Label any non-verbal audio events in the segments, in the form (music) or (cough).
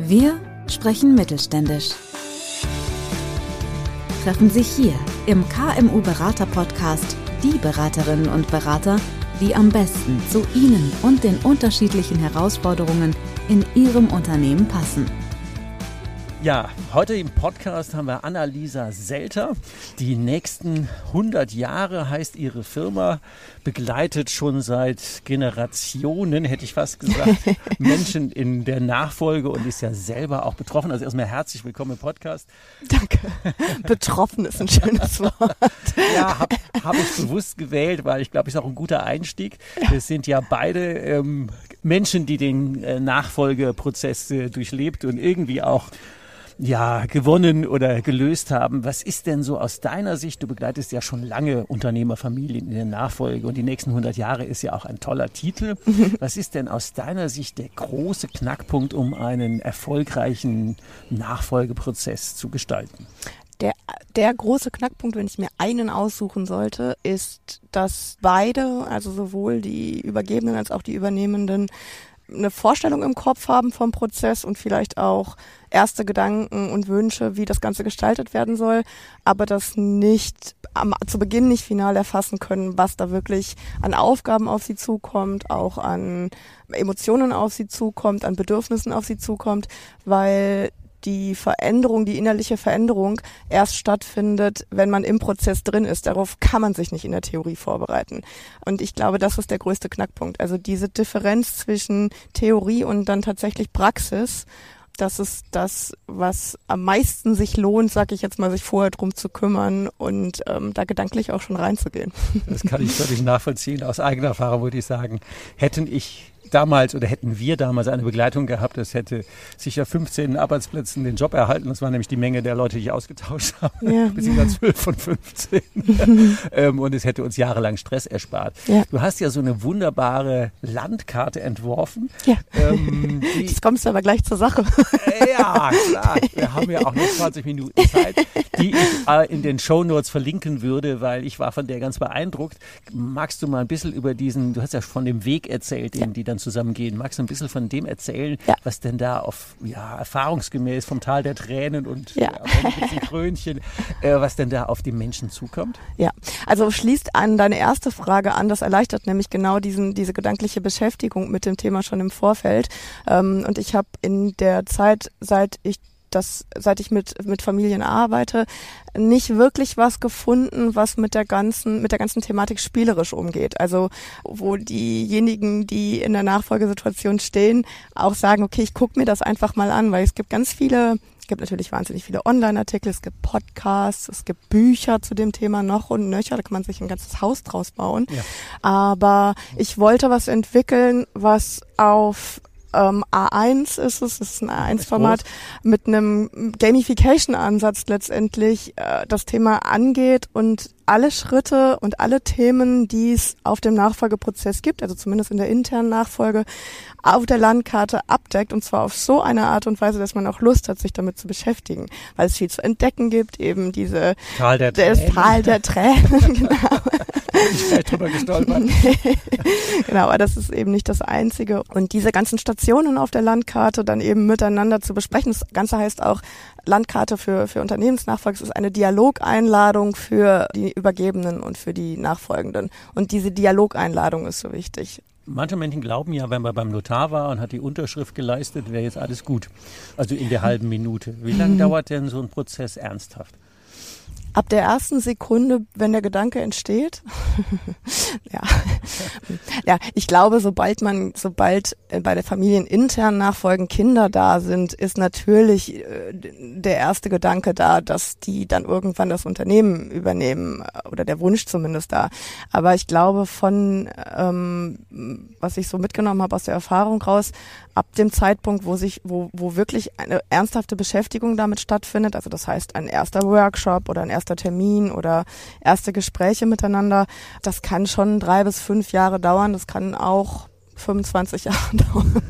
Wir sprechen mittelständisch. Treffen sich hier im KMU Berater Podcast die Beraterinnen und Berater, die am besten zu Ihnen und den unterschiedlichen Herausforderungen in Ihrem Unternehmen passen. Ja, heute im Podcast haben wir Annalisa Selter. Die nächsten 100 Jahre heißt ihre Firma, begleitet schon seit Generationen, hätte ich fast gesagt, (laughs) Menschen in der Nachfolge und ist ja selber auch betroffen. Also erstmal herzlich willkommen im Podcast. Danke. Betroffen ist ein schönes (laughs) Wort. ja, habe hab ich bewusst gewählt, weil ich glaube, ist auch ein guter Einstieg. Wir sind ja beide ähm, Menschen, die den äh, Nachfolgeprozess äh, durchlebt und irgendwie auch ja, gewonnen oder gelöst haben. Was ist denn so aus deiner Sicht? Du begleitest ja schon lange Unternehmerfamilien in der Nachfolge und die nächsten 100 Jahre ist ja auch ein toller Titel. (laughs) Was ist denn aus deiner Sicht der große Knackpunkt, um einen erfolgreichen Nachfolgeprozess zu gestalten? Der, der große Knackpunkt, wenn ich mir einen aussuchen sollte, ist, dass beide, also sowohl die Übergebenen als auch die Übernehmenden, eine Vorstellung im Kopf haben vom Prozess und vielleicht auch erste Gedanken und Wünsche, wie das Ganze gestaltet werden soll, aber das nicht am, zu Beginn nicht final erfassen können, was da wirklich an Aufgaben auf sie zukommt, auch an Emotionen auf sie zukommt, an Bedürfnissen auf sie zukommt, weil die Veränderung, die innerliche Veränderung erst stattfindet, wenn man im Prozess drin ist. Darauf kann man sich nicht in der Theorie vorbereiten. Und ich glaube, das ist der größte Knackpunkt. Also diese Differenz zwischen Theorie und dann tatsächlich Praxis das ist das, was am meisten sich lohnt, sag ich jetzt mal, sich vorher drum zu kümmern und ähm, da gedanklich auch schon reinzugehen. Das kann ich völlig nachvollziehen. Aus eigener Erfahrung würde ich sagen, hätten ich damals oder hätten wir damals eine Begleitung gehabt, das hätte sicher 15 Arbeitsplätzen den Job erhalten. Das war nämlich die Menge der Leute, die ich ausgetauscht (laughs) habe. Ja. Beziehungsweise 12 von 15. (laughs) ähm, und es hätte uns jahrelang Stress erspart. Ja. Du hast ja so eine wunderbare Landkarte entworfen. Ja. Ähm, (laughs) Jetzt kommst du aber gleich zur Sache. ja, klar. Wir haben ja auch noch 20 Minuten Zeit, die ich äh, in den Show Notes verlinken würde, weil ich war von der ganz beeindruckt. Magst du mal ein bisschen über diesen, du hast ja von dem Weg erzählt, den die dann dann zusammengehen. Magst du ein bisschen von dem erzählen, ja. was denn da auf, ja, erfahrungsgemäß vom Tal der Tränen und ja. ja Krönchen, äh, was denn da auf die Menschen zukommt? Ja, also schließt an deine erste Frage an. Das erleichtert nämlich genau diesen, diese gedankliche Beschäftigung mit dem Thema schon im Vorfeld. Ähm, und ich habe in der Zeit, seit ich das, seit ich mit, mit Familien arbeite, nicht wirklich was gefunden, was mit der ganzen, mit der ganzen Thematik spielerisch umgeht. Also, wo diejenigen, die in der Nachfolgesituation stehen, auch sagen, okay, ich gucke mir das einfach mal an, weil es gibt ganz viele es gibt natürlich wahnsinnig viele Online-Artikel, es gibt Podcasts, es gibt Bücher zu dem Thema noch und nöcher, da kann man sich ein ganzes Haus draus bauen. Ja. Aber ich wollte was entwickeln, was auf ähm, A1 ist es, das ist ein A1-Format, mit einem Gamification-Ansatz letztendlich äh, das Thema angeht und alle Schritte und alle Themen, die es auf dem Nachfolgeprozess gibt, also zumindest in der internen Nachfolge, auf der Landkarte abdeckt und zwar auf so eine Art und Weise, dass man auch Lust hat, sich damit zu beschäftigen, weil es viel zu entdecken gibt, eben diese Tal der Tränen. Das Tal der Tränen, (laughs) genau. (laughs) ich drüber gestolpert. (laughs) genau, aber das ist eben nicht das Einzige. Und diese ganzen Stationen auf der Landkarte dann eben miteinander zu besprechen. Das Ganze heißt auch Landkarte für, für Unternehmensnachfolge. ist eine Dialogeinladung für die Übergebenen und für die Nachfolgenden. Und diese Dialogeinladung ist so wichtig. Manche Menschen glauben ja, wenn man beim Notar war und hat die Unterschrift geleistet, wäre jetzt alles gut. Also in der halben Minute. Wie lange mhm. dauert denn so ein Prozess ernsthaft? Ab der ersten Sekunde, wenn der Gedanke entsteht. (laughs) ja. ja, ich glaube, sobald man, sobald äh, bei der familienintern nachfolgen Kinder da sind, ist natürlich äh, der erste Gedanke da, dass die dann irgendwann das Unternehmen übernehmen äh, oder der Wunsch zumindest da. Aber ich glaube, von ähm, was ich so mitgenommen habe aus der Erfahrung raus, ab dem Zeitpunkt, wo sich, wo, wo wirklich eine ernsthafte Beschäftigung damit stattfindet, also das heißt ein erster Workshop oder ein erster Termin oder erste Gespräche miteinander, das kann schon drei bis fünf Jahre dauern. Das kann auch 25 (laughs) Jahre dauern.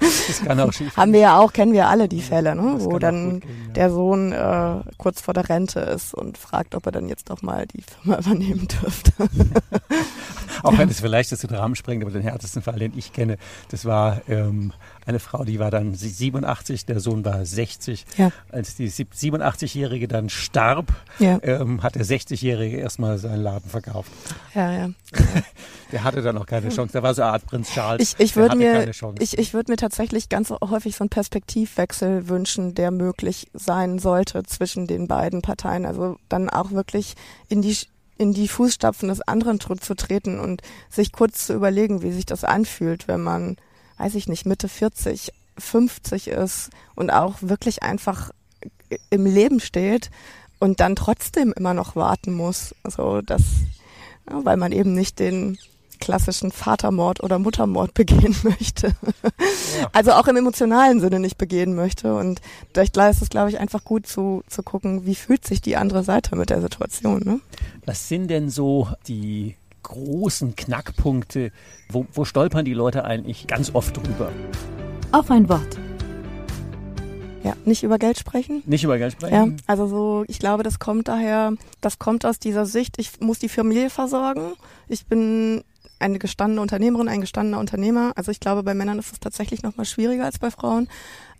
das kann auch schief Haben wir ja auch, kennen wir alle die Fälle, ne? wo dann gehen, ja. der Sohn äh, kurz vor der Rente ist und fragt, ob er dann jetzt doch mal die Firma übernehmen dürfte. (laughs) auch wenn (laughs) es vielleicht das den Rahmen sprengt, aber den härtesten Fall, den ich kenne, das war ähm, eine Frau, die war dann 87, der Sohn war 60. Ja. Als die 87-Jährige dann starb, Ja. ähm, hat der 60-Jährige erstmal seinen Laden verkauft. Ja, ja. (laughs) Der hatte dann auch keine Chance. Der war so eine Art Prinz Charles. Ich, ich würde mir, ich, ich würde mir tatsächlich ganz häufig so einen Perspektivwechsel wünschen, der möglich sein sollte zwischen den beiden Parteien. Also dann auch wirklich in die in die Fußstapfen des anderen zu treten und sich kurz zu überlegen, wie sich das anfühlt, wenn man, weiß ich nicht, Mitte 40, 50 ist und auch wirklich einfach im Leben steht und dann trotzdem immer noch warten muss. Also das, ja, weil man eben nicht den klassischen Vatermord oder Muttermord (laughs) begehen möchte. Ja. Also auch im emotionalen Sinne nicht begehen möchte. Und vielleicht ist es, glaube ich, einfach gut zu, zu gucken, wie fühlt sich die andere Seite mit der Situation. Ne? Was sind denn so die großen Knackpunkte? Wo, wo stolpern die Leute eigentlich ganz oft drüber? Auf ein Wort. Ja, nicht über Geld sprechen. Nicht über Geld Ja, sprechen? also so, ich glaube, das kommt daher, das kommt aus dieser Sicht, ich muss die Familie versorgen. Ich bin eine gestandene Unternehmerin, ein gestandener Unternehmer. Also ich glaube, bei Männern ist es tatsächlich noch mal schwieriger als bei Frauen.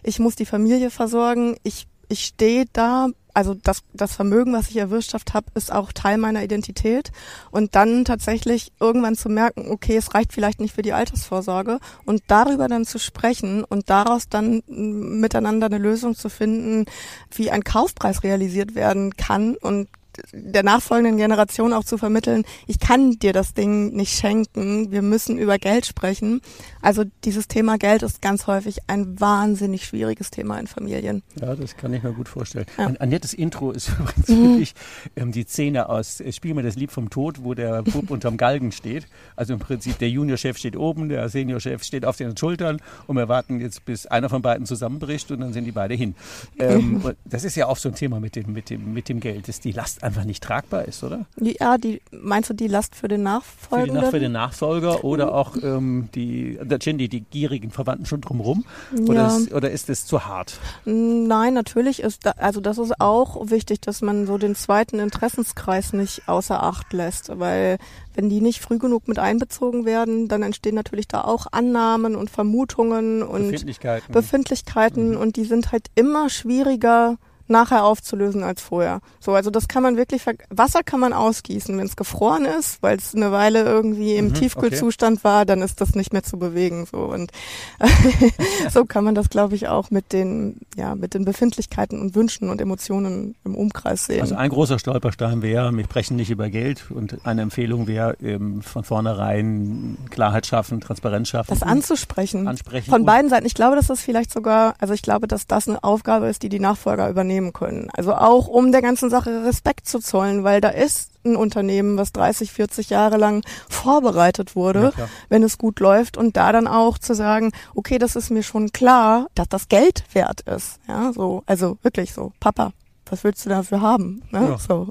Ich muss die Familie versorgen. Ich, ich stehe da. Also das, das Vermögen, was ich erwirtschaftet habe, ist auch Teil meiner Identität. Und dann tatsächlich irgendwann zu merken, okay, es reicht vielleicht nicht für die Altersvorsorge. Und darüber dann zu sprechen und daraus dann mm, miteinander eine Lösung zu finden, wie ein Kaufpreis realisiert werden kann und der nachfolgenden Generation auch zu vermitteln, ich kann dir das Ding nicht schenken, wir müssen über Geld sprechen. Also dieses Thema Geld ist ganz häufig ein wahnsinnig schwieriges Thema in Familien. Ja, das kann ich mir gut vorstellen. Ja. Ein Annettes Intro ist (laughs) übrigens Mhm. wirklich ähm, die Szene aus äh, Spiel mir das Lied vom Tod, wo der Bub (laughs) unterm Galgen steht. Also im Prinzip der Juniorchef steht oben, der Seniorchef steht auf den Schultern und wir warten jetzt, bis einer von beiden zusammenbricht und dann sind die beide hin. Ähm, und das ist ja auch so ein Thema mit dem, mit dem, mit dem Geld, dass die Last einfach nicht tragbar ist, oder? Ja, die, meinst du die Last für den Für, die, Nachfolgenden? Nach- für den Nachfolger oder auch ähm, die, die, die gierigen Verwandten schon drumrum? Oder, Ja. ist, oder ist es zu hart? Nein, natürlich ist da, also das ist auch wichtig, dass man so den zweiten Interessenskreis nicht außer Acht lässt, weil wenn die nicht früh genug mit einbezogen werden, dann entstehen natürlich da auch Annahmen und Vermutungen und Befindlichkeiten? Befindlichkeiten und die sind halt immer schwieriger nachher aufzulösen als vorher. So, also das kann man wirklich, ver Wasser kann man ausgießen, wenn es gefroren ist, weil es eine Weile irgendwie im Mhm, Tiefkühlzustand war, dann ist das nicht mehr zu bewegen. So und (laughs) so kann man das, glaube ich, auch mit den, ja, mit den Befindlichkeiten und Wünschen und Emotionen im Umkreis sehen. Also ein großer Stolperstein wäre, wir sprechen nicht über Geld und eine Empfehlung wäre ähm, von vornherein Klarheit schaffen, Transparenz schaffen. das anzusprechen. ansprechen. Von beiden Seiten. Ich glaube, dass das vielleicht sogar, also ich glaube, dass das eine Aufgabe ist, die die Nachfolger übernehmen können. Also auch um der ganzen Sache Respekt zu zollen, weil da ist ein Unternehmen, was 30, 40 Jahre lang vorbereitet Ja, wurde, klar. wenn es gut läuft und da dann auch zu sagen, okay, das ist mir schon klar, dass das Geld wert ist. Ja, so, also wirklich so, Papa. Was willst du dafür haben? Ne? Ja. So.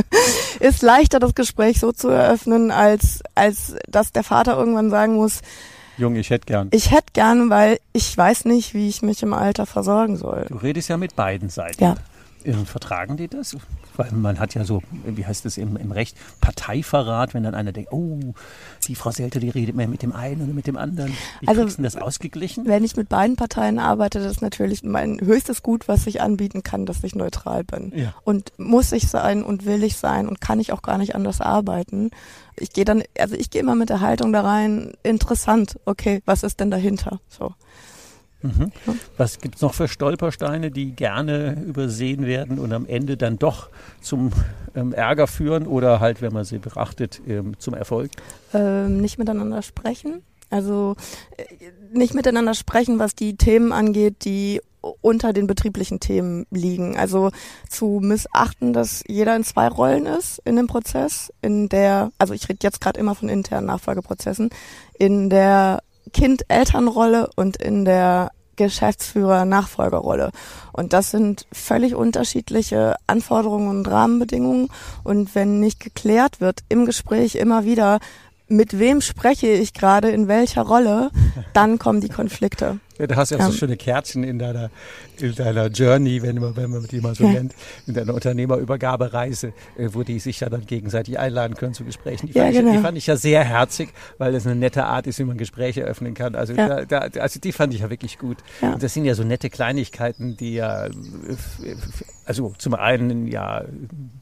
(laughs) ist leichter, das Gespräch so zu eröffnen, als, als dass der Vater irgendwann sagen muss, Junge, ich hätte gern. ich hätte gern, weil ich weiß nicht, wie ich mich im Alter versorgen soll. Du redest ja mit beiden Seiten. Ja. Vertragen die das? Weil man hat ja so, wie heißt es im, im Recht, Parteiverrat, wenn dann einer denkt, oh, die Frau Selte, die redet mehr mit dem einen oder mit dem anderen. Wie Also- kriegst du denn das ausgeglichen? Wenn ich mit beiden Parteien arbeite, das ist natürlich mein höchstes Gut, was ich anbieten kann, dass ich neutral bin. Ja. Und muss ich sein und will ich sein und kann ich auch gar nicht anders arbeiten. Ich gehe dann, also ich gehe immer mit der Haltung da rein, interessant, okay, was ist denn dahinter? So. Mhm. Was gibt's noch für Stolpersteine, die gerne übersehen werden und am Ende dann doch zum ähm, Ärger führen oder halt, wenn man sie beachtet, ähm, zum Erfolg? ähm, nicht miteinander sprechen. Also äh, nicht miteinander sprechen, was die Themen angeht, die unter den betrieblichen Themen liegen. Also zu missachten, dass jeder in zwei Rollen ist in dem Prozess, in der, also ich rede jetzt gerade immer von internen Nachfolgeprozessen, in der Kind-Elternrolle und in der Geschäftsführer-Nachfolgerrolle. Und das sind völlig unterschiedliche Anforderungen und Rahmenbedingungen. Und wenn nicht geklärt wird im Gespräch immer wieder, mit wem spreche ich gerade, in welcher Rolle, dann kommen die Konflikte. Ja, du hast ja auch so schöne Kärtchen in deiner, in deiner Journey, wenn man, wenn man die mal so ja. nennt, in deiner Unternehmerübergabereise, äh, wo die sich ja dann gegenseitig einladen können zu Gesprächen. Die, ja, fand, genau. ich, die fand ich ja sehr herzig, weil das eine nette Art ist, wie man Gespräche öffnen kann. Also, ja. da, da, also die fand ich ja wirklich gut. Und das sind ja so nette Kleinigkeiten, die ja, also zum einen ja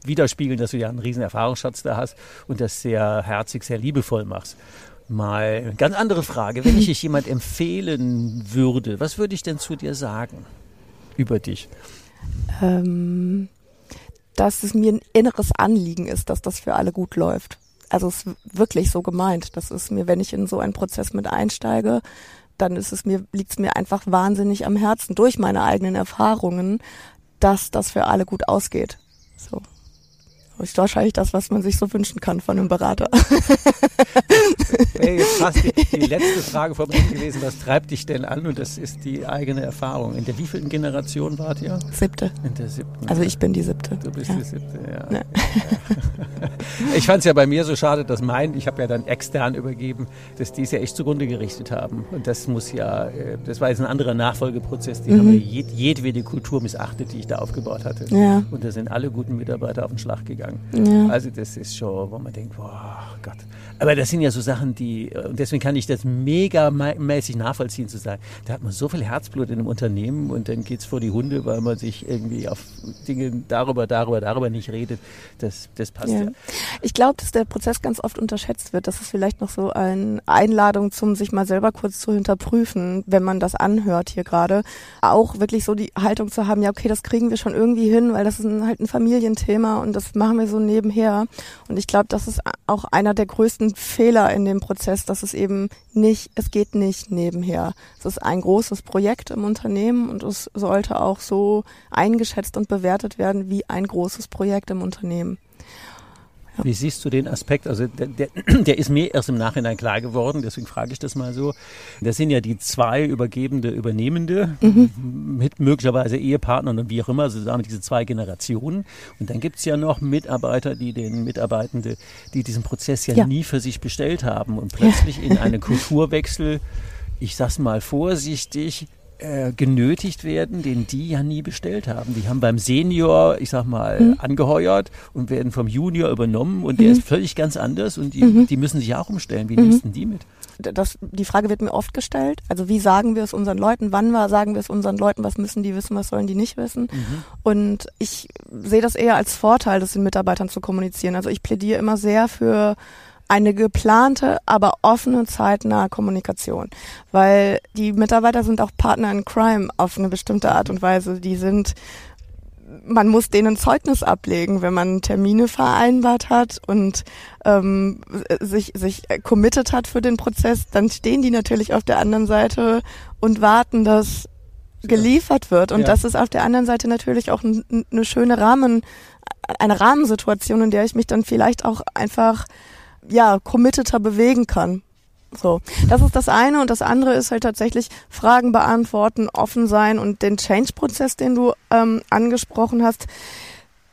widerspiegeln, dass du ja einen riesen Erfahrungsschatz da hast und das sehr herzig, sehr liebevoll machst. Mal ganz andere Frage. Wenn ich dich jemand empfehlen würde, was würde ich denn zu dir sagen über dich? Ähm, dass es mir ein inneres Anliegen ist, dass das für alle gut läuft. Also es ist wirklich so gemeint. Das ist mir, wenn ich in so einen Prozess mit einsteige, dann ist es mir, liegt es mir einfach wahnsinnig am Herzen durch meine eigenen Erfahrungen, dass das für alle gut ausgeht. So. Ist wahrscheinlich das, was man sich so wünschen kann von einem Berater. (laughs) Wäre jetzt fast die, die, letzte Frage von mir gewesen, was treibt dich denn an? Und das ist die eigene Erfahrung. In der wievielten Generation wart ihr? Siebte. In der siebten. Also ich bin die siebte. Du bist ja. die siebte, ja. ja. (laughs) Ich fand es ja bei mir so schade, dass mein, ich habe ja dann extern übergeben, dass die es ja echt zugrunde gerichtet haben. Und das muss ja, äh, das war jetzt ein anderer Nachfolgeprozess. Die mhm. haben ja jed, jedwede Kultur missachtet, die ich da aufgebaut hatte. Ja. Und da sind alle guten Mitarbeiter auf den Schlag gegangen. Ja. Also das ist schon, wo man denkt, boah Gott. Aber das sind ja so Sachen, die, äh, und deswegen kann ich das mega mäßig nachvollziehen, zu sagen, da hat man so viel Herzblut in einem Unternehmen und dann geht es vor die Hunde, weil man sich irgendwie auf Dinge darüber, darüber, darüber nicht redet. Das, das passt ja. ja. Ich glaube, dass der Prozess ganz oft unterschätzt wird. Das ist vielleicht noch so eine Einladung zum sich mal selber kurz zu hinterprüfen, wenn man das anhört hier gerade. Auch wirklich so die Haltung zu haben, ja, okay, das kriegen wir schon irgendwie hin, weil das ist ein, halt ein Familienthema und das machen wir so nebenher. Und ich glaube, das ist auch einer der größten Fehler in dem Prozess, dass es eben nicht, es geht nicht nebenher. Es ist ein großes Projekt im Unternehmen und es sollte auch so eingeschätzt und bewertet werden wie ein großes Projekt im Unternehmen. Ja. Wie siehst du den Aspekt? Also der, der, (clears throat) der, ist mir erst im Nachhinein klar geworden, deswegen frage ich das mal so. Das sind ja die zwei Übergebende, Übernehmende mhm. mit möglicherweise Ehepartnern und wie auch immer, also sagen diese zwei Generationen. Und dann gibt es ja noch Mitarbeiter, die den Mitarbeitende, die diesen Prozess ja, ja. nie für sich bestellt haben und plötzlich ja. in einen (laughs) Kulturwechsel, ich sag's mal vorsichtig, äh, genötigt werden, den die ja nie bestellt haben. Die haben beim Senior, ich sag mal, mhm. angeheuert und werden vom Junior übernommen und mhm. der ist völlig ganz anders und die, mhm. die müssen sich auch umstellen. Wie mhm. nimmst die mit? Das, die Frage wird mir oft gestellt. Also wie sagen wir es unseren Leuten? Wann war, sagen wir es unseren Leuten? Was müssen die wissen? Was sollen die nicht wissen? Mhm. Und ich sehe das eher als Vorteil, das den Mitarbeitern zu kommunizieren. Also ich plädiere immer sehr für eine geplante, aber offene, zeitnahe Kommunikation. Weil die Mitarbeiter sind auch Partner in Crime auf eine bestimmte Art und Weise. Die sind man muss denen Zeugnis ablegen, wenn man Termine vereinbart hat und ähm, sich, sich committed hat für den Prozess, dann stehen die natürlich auf der anderen Seite und warten, dass geliefert wird. Und ja. das ist auf der anderen Seite natürlich auch eine schöne Rahmen, eine Rahmensituation, in der ich mich dann vielleicht auch einfach ja, committeter bewegen kann. So, das ist das eine und das andere ist halt tatsächlich Fragen beantworten, offen sein und den Change-Prozess, den du ähm, angesprochen hast.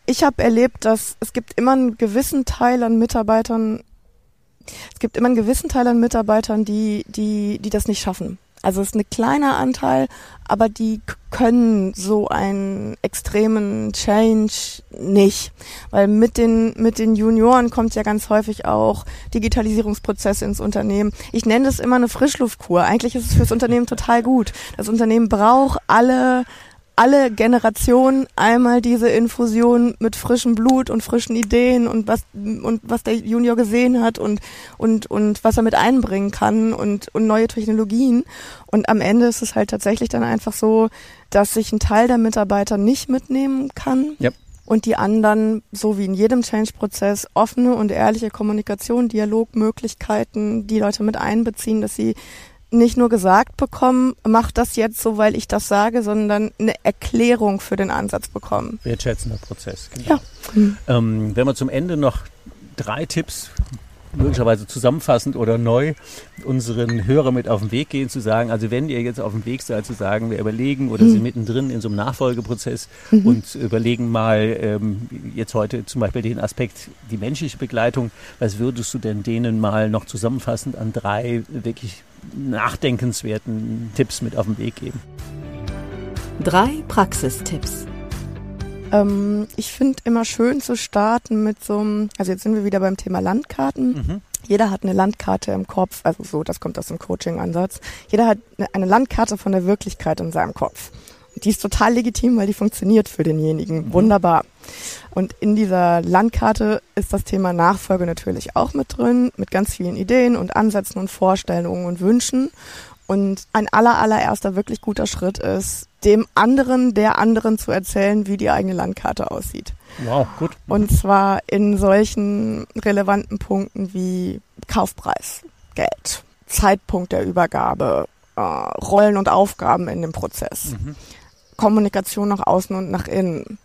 Ich habe erlebt, dass es gibt immer einen gewissen Teil an Mitarbeitern, es gibt immer einen gewissen Teil an Mitarbeitern, die die die das nicht schaffen. Also es ist ein kleiner Anteil, aber die können so einen extremen Change nicht, weil mit den mit den Junioren kommt ja ganz häufig auch Digitalisierungsprozesse ins Unternehmen. Ich nenne das immer eine Frischluftkur. Eigentlich ist es fürs Unternehmen total gut. Das Unternehmen braucht alle alle Generationen einmal diese Infusion mit frischem Blut und frischen Ideen und was und was der Junior gesehen hat und und und was er mit einbringen kann und und neue Technologien und am Ende ist es halt tatsächlich dann einfach so, dass sich ein Teil der Mitarbeiter nicht mitnehmen kann. Yep und die anderen, so wie in jedem Change-Prozess, offene und ehrliche Kommunikation, Dialogmöglichkeiten, die Leute mit einbeziehen, dass sie nicht nur gesagt bekommen, mach das jetzt so, weil ich das sage, sondern eine Erklärung für den Ansatz bekommen. Wertschätzender Prozess, genau. Ja. Mhm. Ähm, wenn wir zum Ende noch drei Tipps möglicherweise zusammenfassend oder neu unseren Hörer mit auf den Weg gehen, zu sagen, also wenn ihr jetzt auf dem Weg seid, zu sagen, wir überlegen oder mhm. sind mittendrin in so einem Nachfolgeprozess mhm. und überlegen mal ähm, jetzt heute zum Beispiel den Aspekt, die menschliche Begleitung, was würdest du denn denen mal noch zusammenfassend an drei wirklich nachdenkenswerten Tipps mit auf den Weg geben? Drei Praxistipps. Ähm, ich finde immer schön zu starten mit so einem, also jetzt sind wir wieder beim Thema Landkarten. Mhm. Jeder hat eine Landkarte im Kopf, also so, das kommt aus dem Coaching-Ansatz. Jeder hat eine Landkarte von der Wirklichkeit in seinem Kopf. Die ist total legitim, weil die funktioniert für denjenigen. Mhm. Wunderbar. Und in dieser Landkarte ist das Thema Nachfolge natürlich auch mit drin, mit ganz vielen Ideen und Ansätzen und Vorstellungen und Wünschen. Und ein aller, allererster wirklich guter Schritt ist, dem anderen, der anderen zu erzählen, wie die eigene Landkarte aussieht. Wow, gut. Und zwar in solchen relevanten Punkten wie Kaufpreis, Geld, Zeitpunkt der Übergabe, äh, Rollen und Aufgaben in dem Prozess, mhm. Kommunikation nach außen und nach innen.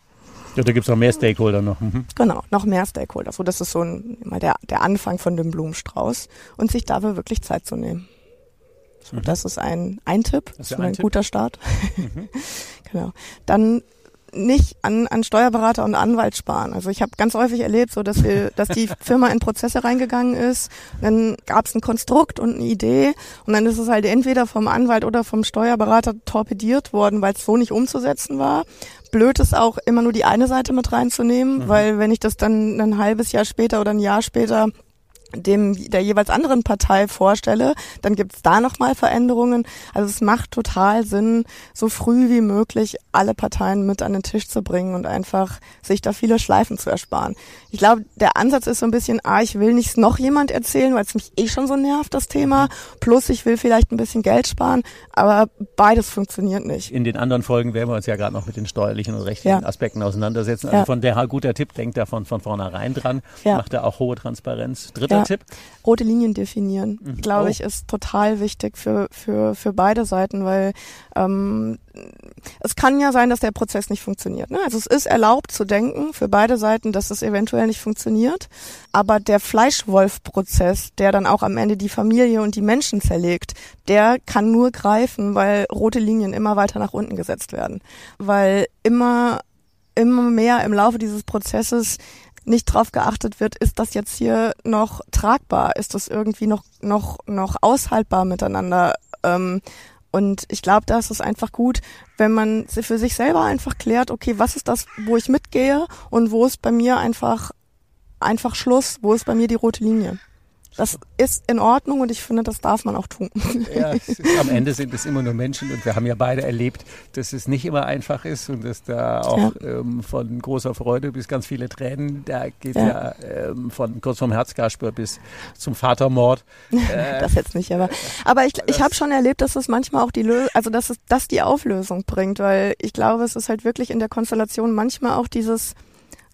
Ja, da gibt es noch mehr Stakeholder noch. Mhm. Genau, noch mehr Stakeholder. So, das ist so ein, immer der, der Anfang von dem Blumenstrauß und sich dafür wirklich Zeit zu nehmen. So, mhm. Das ist ein, ein Tipp, das ist ein, ein Tipp. guter Start. Mhm. (laughs) genau. Dann nicht an, an Steuerberater und Anwalt sparen. Also ich habe ganz häufig erlebt, so dass wir, dass die (laughs) Firma in Prozesse reingegangen ist, dann gab es ein Konstrukt und eine Idee und dann ist es halt entweder vom Anwalt oder vom Steuerberater torpediert worden, weil es so nicht umzusetzen war. Blöd ist auch immer nur die eine Seite mit reinzunehmen, mhm. weil wenn ich das dann ein halbes Jahr später oder ein Jahr später dem der jeweils anderen Partei vorstelle, dann gibt's da nochmal Veränderungen. Also es macht total Sinn, so früh wie möglich alle Parteien mit an den Tisch zu bringen und einfach sich da viele Schleifen zu ersparen. Ich glaube, der Ansatz ist so ein bisschen, ah, ich will nichts noch jemand erzählen, weil es mich eh schon so nervt, das Thema. Plus ich will vielleicht ein bisschen Geld sparen, aber beides funktioniert nicht. In den anderen Folgen werden wir uns ja gerade noch mit den steuerlichen und rechtlichen ja. Aspekten auseinandersetzen. Also ja. von der guter Tipp, denkt da von, vornherein dran, ja. macht er auch hohe Transparenz. Dritter Tipp? Rote Linien definieren, mhm. glaube oh. ich, ist total wichtig für, für, für beide Seiten, weil ähm, es kann ja sein, dass der Prozess nicht funktioniert. Ne? Also es ist erlaubt zu denken für beide Seiten, dass es eventuell nicht funktioniert. Aber der Fleischwolf-Prozess, der dann auch am Ende die Familie und die Menschen zerlegt, der kann nur greifen, weil rote Linien immer weiter nach unten gesetzt werden. Weil immer immer mehr im Laufe dieses Prozesses nicht drauf geachtet wird, ist das jetzt hier noch tragbar? Ist das irgendwie noch, noch, noch aushaltbar miteinander? Ähm, und ich glaube, da ist es einfach gut, wenn man für sich selber einfach klärt, okay, was ist das, wo ich mitgehe und wo ist bei mir einfach, einfach Schluss, wo ist bei mir die rote Linie? Das ist in Ordnung und ich finde, das darf man auch tun. Ja, (laughs) am Ende sind es immer nur Menschen und wir haben ja beide erlebt, dass es nicht immer einfach ist und dass da auch ja. ähm, von großer Freude bis ganz viele Tränen, da geht ja, ja ähm, von kurz vom Herzkasper bis zum Vatermord. (laughs) Äh, das jetzt nicht, aber aber ich, ich habe schon erlebt, dass es manchmal auch die Lö also dass es das die Auflösung bringt, weil ich glaube, es ist halt wirklich in der Konstellation manchmal auch dieses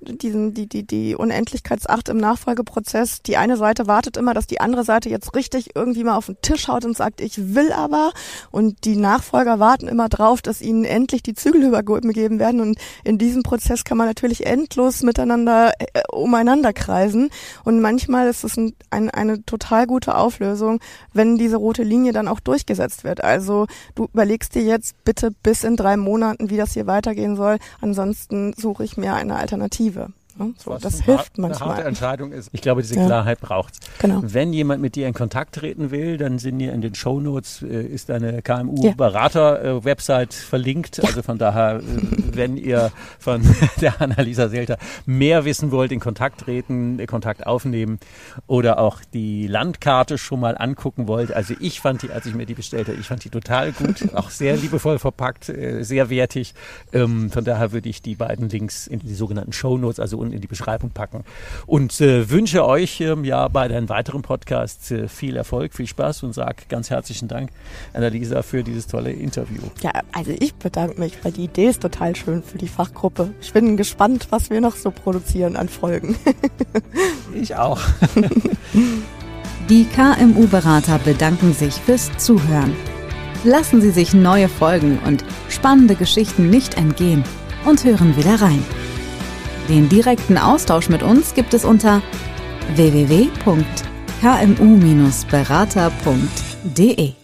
diesen, die, die, die Unendlichkeitsacht im Nachfolgeprozess. Die eine Seite wartet immer, dass die andere Seite jetzt richtig irgendwie mal auf den Tisch haut und sagt, ich will aber. Und die Nachfolger warten immer drauf, dass ihnen endlich die Zügel übergeben werden. Und in diesem Prozess kann man natürlich endlos miteinander äh, umeinander kreisen. Und manchmal ist es ein, ein, eine total gute Auflösung, wenn diese rote Linie dann auch durchgesetzt wird. Also du überlegst dir jetzt bitte bis in drei Monaten, wie das hier weitergehen soll. Ansonsten suche ich mir eine Alternative. Perspektive. So, das hilft manchmal. Eine harte Entscheidung ist. Ich glaube, diese ja. Klarheit braucht Genau. Wenn jemand mit dir in Kontakt treten will, dann sind hier in den Shownotes äh, ist eine KMU-Berater-Website äh, verlinkt. Ja. Also von daher, äh, wenn ihr von (laughs) der Annalisa Selter mehr wissen wollt, in Kontakt treten, äh, Kontakt aufnehmen oder auch die Landkarte schon mal angucken wollt. Also ich fand die, als ich mir die bestellte, ich fand die total gut, (laughs) auch sehr liebevoll verpackt, äh, sehr wertig. Ähm, von daher würde ich die beiden Links in die sogenannten Shownotes, also unten in die Beschreibung packen. Und äh, wünsche euch ähm, ja bei den weiteren Podcasts äh, viel Erfolg, viel Spaß und sage ganz herzlichen Dank, Annalisa, für dieses tolle Interview. Ja, also ich bedanke mich, weil die Idee ist total schön für die Fachgruppe. Ich bin gespannt, was wir noch so produzieren an Folgen. (laughs) ich auch. (laughs) Die KMU-Berater bedanken sich fürs Zuhören. Lassen Sie sich neue Folgen und spannende Geschichten nicht entgehen und hören wieder rein. Den direkten Austausch mit uns gibt es unter www.kmu-berater.de. kmu-berater.de.